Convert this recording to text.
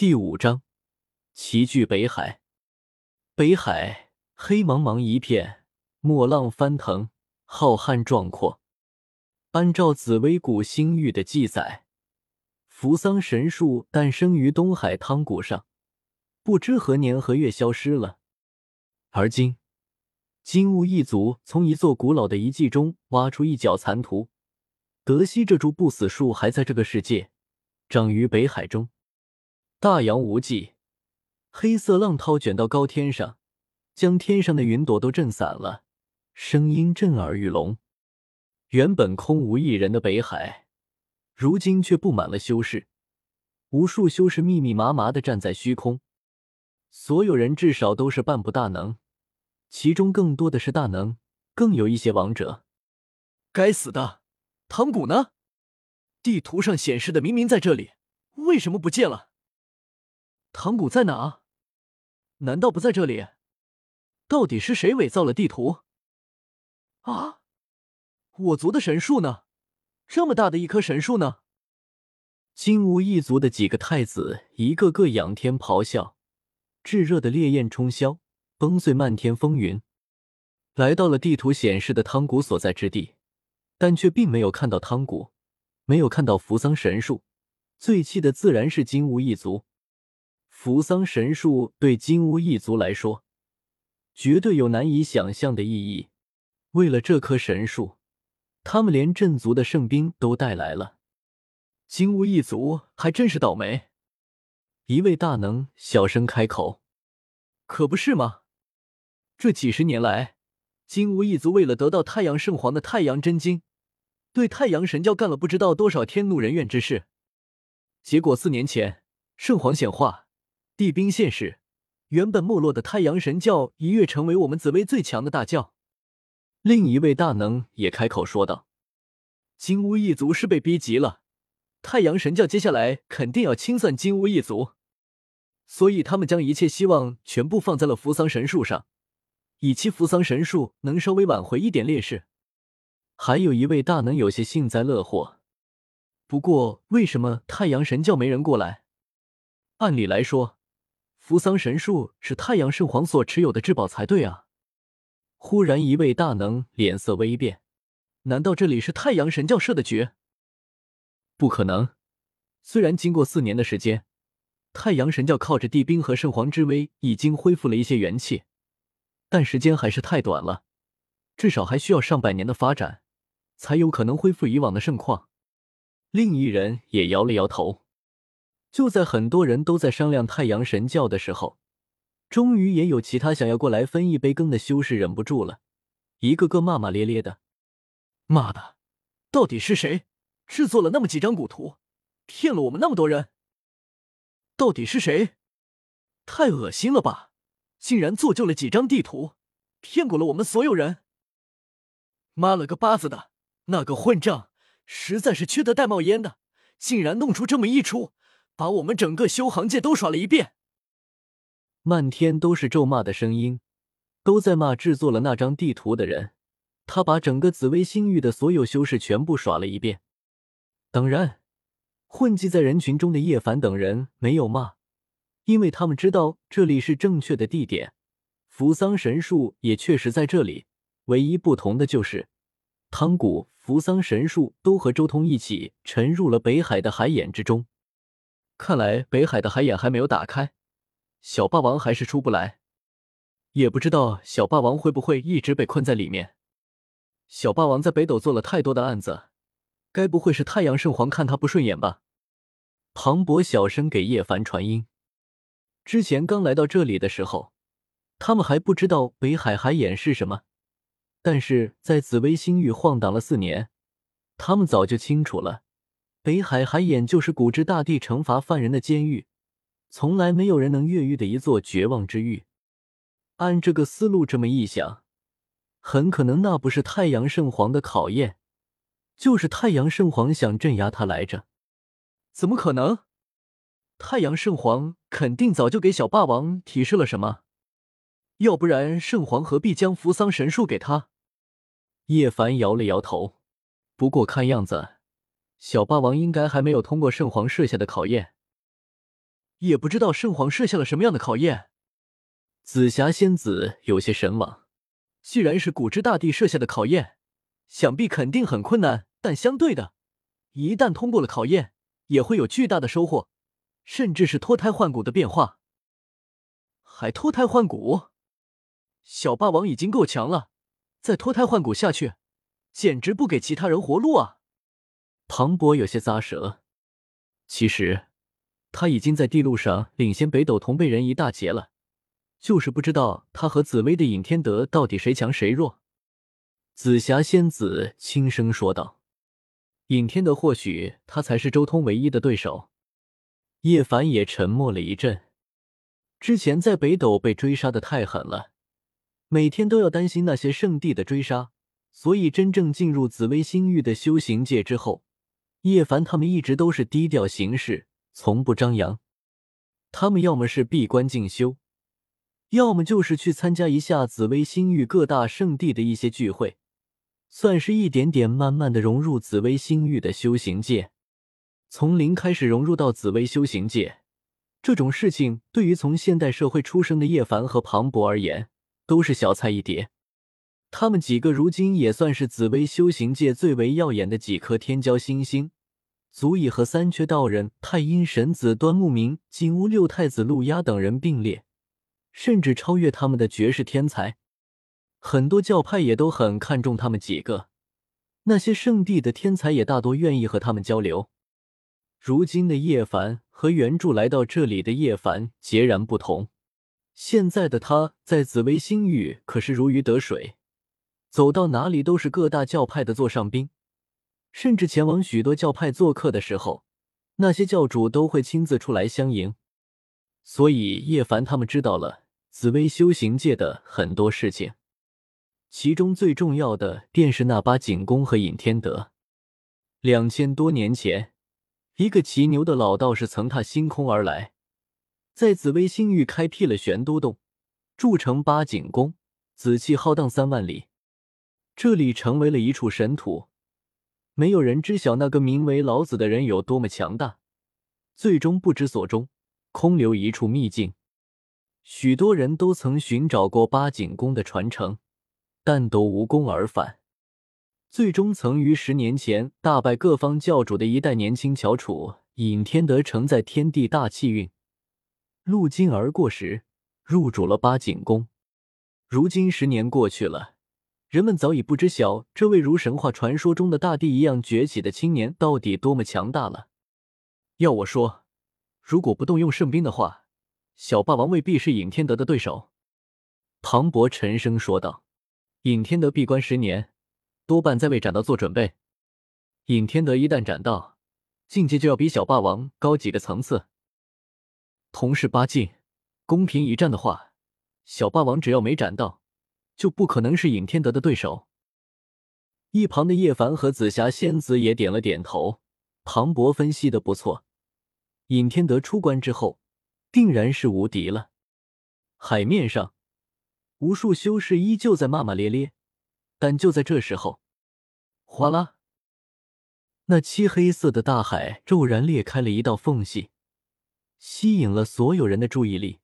第五章，齐聚北海。北海黑茫茫一片，墨浪翻腾，浩瀚壮阔。按照紫薇谷星域的记载，扶桑神树诞生于东海汤谷上，不知何年何月消失了。而今，金乌一族从一座古老的遗迹中挖出一角残图，得悉这株不死树还在这个世界，长于北海中。大洋无际，黑色浪涛卷到高天上，将天上的云朵都震散了，声音震耳欲聋。原本空无一人的北海，如今却布满了修士，无数修士密密麻麻的站在虚空，所有人至少都是半步大能，其中更多的是大能，更有一些王者。该死的，唐古呢？地图上显示的明明在这里，为什么不见了？唐谷在哪？难道不在这里？到底是谁伪造了地图？啊！我族的神树呢？这么大的一棵神树呢？金乌一族的几个太子一个个仰天咆哮，炙热的烈焰冲霄，崩碎漫天风云，来到了地图显示的汤谷所在之地，但却并没有看到汤谷，没有看到扶桑神树。最气的自然是金乌一族。扶桑神树对金乌一族来说，绝对有难以想象的意义。为了这棵神树，他们连镇族的圣兵都带来了。金乌一族还真是倒霉。一位大能小声开口：“可不是吗？这几十年来，金乌一族为了得到太阳圣皇的太阳真经，对太阳神教干了不知道多少天怒人怨之事。结果四年前，圣皇显化。”地兵现世，原本没落的太阳神教一跃成为我们紫薇最强的大教。另一位大能也开口说道：“金乌一族是被逼急了，太阳神教接下来肯定要清算金乌一族，所以他们将一切希望全部放在了扶桑神树上，以期扶桑神树能稍微挽回一点劣势。”还有一位大能有些幸灾乐祸：“不过，为什么太阳神教没人过来？按理来说。”扶桑神树是太阳圣皇所持有的至宝才对啊！忽然，一位大能脸色微变，难道这里是太阳神教设的局？不可能！虽然经过四年的时间，太阳神教靠着帝兵和圣皇之威已经恢复了一些元气，但时间还是太短了，至少还需要上百年的发展，才有可能恢复以往的盛况。另一人也摇了摇头。就在很多人都在商量太阳神教的时候，终于也有其他想要过来分一杯羹的修士忍不住了，一个个骂骂咧咧的：“妈的，到底是谁制作了那么几张古图，骗了我们那么多人？到底是谁？太恶心了吧！竟然做就了几张地图，骗过了我们所有人！妈了个巴子的，那个混账实在是缺德带冒烟的，竟然弄出这么一出！”把我们整个修行界都耍了一遍，漫天都是咒骂的声音，都在骂制作了那张地图的人。他把整个紫薇星域的所有修士全部耍了一遍。当然，混迹在人群中的叶凡等人没有骂，因为他们知道这里是正确的地点，扶桑神树也确实在这里。唯一不同的就是，汤谷、扶桑神树都和周通一起沉入了北海的海眼之中。看来北海的海眼还没有打开，小霸王还是出不来，也不知道小霸王会不会一直被困在里面。小霸王在北斗做了太多的案子，该不会是太阳圣皇看他不顺眼吧？庞博小声给叶凡传音。之前刚来到这里的时候，他们还不知道北海海眼是什么，但是在紫薇星域晃荡了四年，他们早就清楚了。北海海眼就是古之大帝惩罚犯人的监狱，从来没有人能越狱的一座绝望之狱。按这个思路这么一想，很可能那不是太阳圣皇的考验，就是太阳圣皇想镇压他来着。怎么可能？太阳圣皇肯定早就给小霸王提示了什么，要不然圣皇何必将扶桑神树给他？叶凡摇了摇头，不过看样子。小霸王应该还没有通过圣皇设下的考验。也不知道圣皇设下了什么样的考验。紫霞仙子有些神往。既然是古之大帝设下的考验，想必肯定很困难。但相对的，一旦通过了考验，也会有巨大的收获，甚至是脱胎换骨的变化。还脱胎换骨？小霸王已经够强了，再脱胎换骨下去，简直不给其他人活路啊！庞博有些咂舌。其实，他已经在地路上领先北斗同辈人一大截了。就是不知道他和紫薇的尹天德到底谁强谁弱。紫霞仙子轻声说道：“尹天德或许他才是周通唯一的对手。”叶凡也沉默了一阵。之前在北斗被追杀的太狠了，每天都要担心那些圣地的追杀，所以真正进入紫薇星域的修行界之后，叶凡他们一直都是低调行事，从不张扬。他们要么是闭关进修。要么就是去参加一下紫薇星域各大圣地的一些聚会，算是一点点慢慢的融入紫薇星域的修行界。从零开始融入到紫薇修行界，这种事情对于从现代社会出生的叶凡和庞博而言，都是小菜一碟。他们几个如今也算是紫薇修行界最为耀眼的几颗天骄星星，足以和三缺道人、太阴神子端木明、金乌六太子陆压等人并列。甚至超越他们的绝世天才，很多教派也都很看重他们几个。那些圣地的天才也大多愿意和他们交流。如今的叶凡和原著来到这里的叶凡截然不同。现在的他在紫薇星域可是如鱼得水，走到哪里都是各大教派的座上宾，甚至前往许多教派做客的时候，那些教主都会亲自出来相迎。所以叶凡他们知道了紫薇修行界的很多事情，其中最重要的便是那八景宫和尹天德。两千多年前，一个骑牛的老道士曾踏星空而来，在紫薇星域开辟了玄都洞，筑成八景宫，紫气浩荡三万里，这里成为了一处神土。没有人知晓那个名为老子的人有多么强大，最终不知所终。空留一处秘境，许多人都曾寻找过八景宫的传承，但都无功而返。最终，曾于十年前大败各方教主的一代年轻翘楚尹天德，承载天地大气运路经而过时，入主了八景宫。如今十年过去了，人们早已不知晓这位如神话传说中的大帝一样崛起的青年到底多么强大了。要我说。如果不动用圣兵的话，小霸王未必是尹天德的对手。”庞博沉声说道。“尹天德闭关十年，多半在为斩道做准备。尹天德一旦斩道，境界就要比小霸王高几个层次。同是八境，公平一战的话，小霸王只要没斩到，就不可能是尹天德的对手。”一旁的叶凡和紫霞仙子也点了点头。庞博分析的不错。尹天德出关之后，定然是无敌了。海面上，无数修士依旧在骂骂咧咧，但就在这时候，哗啦，那漆黑色的大海骤然裂开了一道缝隙，吸引了所有人的注意力。